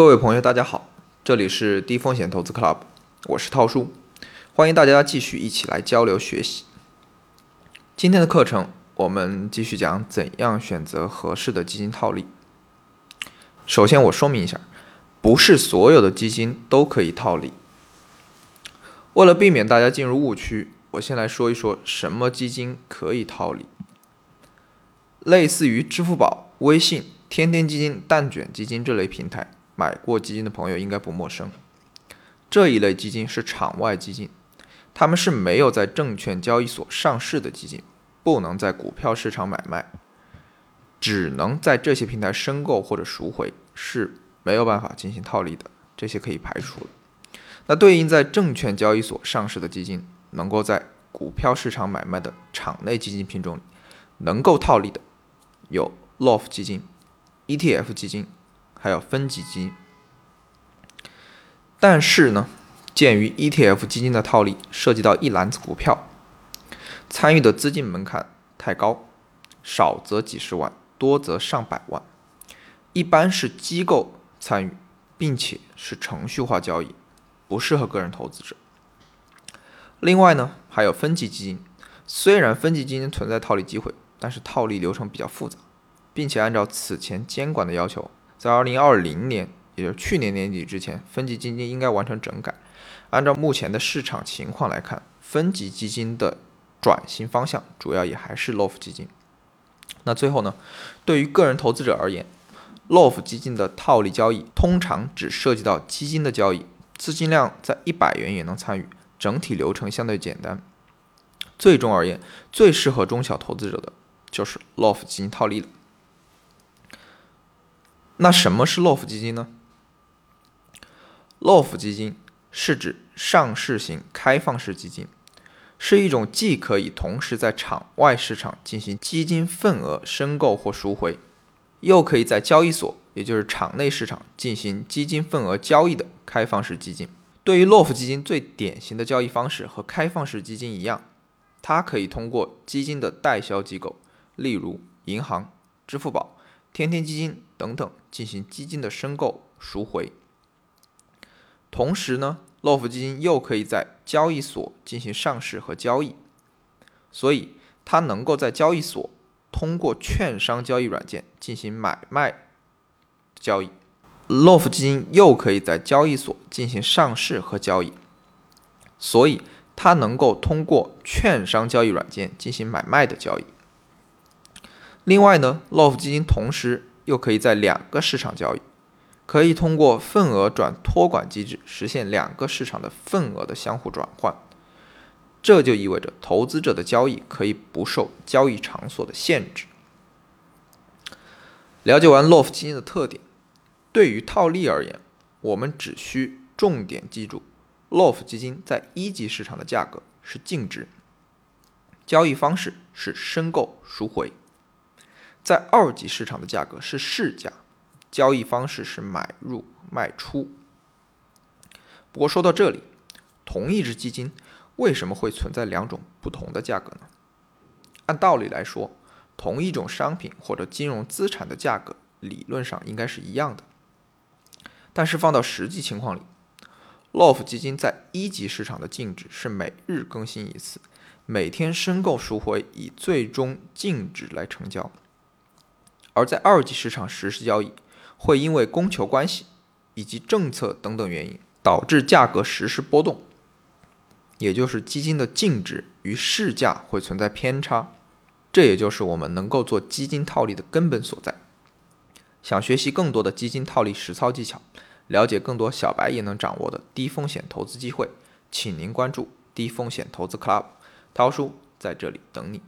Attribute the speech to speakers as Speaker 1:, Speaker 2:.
Speaker 1: 各位朋友，大家好，这里是低风险投资 Club，我是涛叔，欢迎大家继续一起来交流学习。今天的课程，我们继续讲怎样选择合适的基金套利。首先，我说明一下，不是所有的基金都可以套利。为了避免大家进入误区，我先来说一说什么基金可以套利。类似于支付宝、微信、天天基金、蛋卷基金这类平台，买过基金的朋友应该不陌生。这一类基金是场外基金，他们是没有在证券交易所上市的基金，不能在股票市场买卖，只能在这些平台申购或者赎回，是没有办法进行套利的。这些可以排除。那对应在证券交易所上市的基金，能够在股票市场买卖的场内基金品种里，能够套利的。有 LOF 基金、ETF 基金，还有分级基金。但是呢，鉴于 ETF 基金的套利涉及到一篮子股票，参与的资金门槛太高，少则几十万，多则上百万，一般是机构参与，并且是程序化交易，不适合个人投资者。另外呢，还有分级基金，虽然分级基金存在套利机会。但是套利流程比较复杂，并且按照此前监管的要求，在二零二零年，也就是去年年底之前，分级基金应该完成整改。按照目前的市场情况来看，分级基金的转型方向主要也还是 LOF 基金。那最后呢，对于个人投资者而言，LOF 基金的套利交易通常只涉及到基金的交易，资金量在一百元也能参与，整体流程相对简单。最终而言，最适合中小投资者的。就是 LOF 基金套利了。那什么是 LOF 基金呢？LOF 基金是指上市型开放式基金，是一种既可以同时在场外市场进行基金份额申购或赎回，又可以在交易所，也就是场内市场进行基金份额交易的开放式基金。对于 LOF 基金最典型的交易方式和开放式基金一样，它可以通过基金的代销机构。例如银行、支付宝、天天基金等等进行基金的申购赎回，同时呢，LOF 基金又可以在交易所进行上市和交易，所以它能够在交易所通过券商交易软件进行买卖交易，LOF 基金又可以在交易所进行上市和交易，所以它能够通过券商交易软件进行买卖的交易。另外呢，LOF 基金同时又可以在两个市场交易，可以通过份额转托管机制实现两个市场的份额的相互转换。这就意味着投资者的交易可以不受交易场所的限制。了解完 LOF 基金的特点，对于套利而言，我们只需重点记住，LOF 基金在一级市场的价格是净值，交易方式是申购赎回。在二级市场的价格是市价，交易方式是买入卖出。不过说到这里，同一只基金为什么会存在两种不同的价格呢？按道理来说，同一种商品或者金融资产的价格理论上应该是一样的。但是放到实际情况里，LOF 基金在一级市场的净值是每日更新一次，每天申购赎回以最终净值来成交。而在二级市场实施交易，会因为供求关系以及政策等等原因，导致价格实时波动，也就是基金的净值与市价会存在偏差，这也就是我们能够做基金套利的根本所在。想学习更多的基金套利实操技巧，了解更多小白也能掌握的低风险投资机会，请您关注低风险投资 Club，涛叔在这里等你。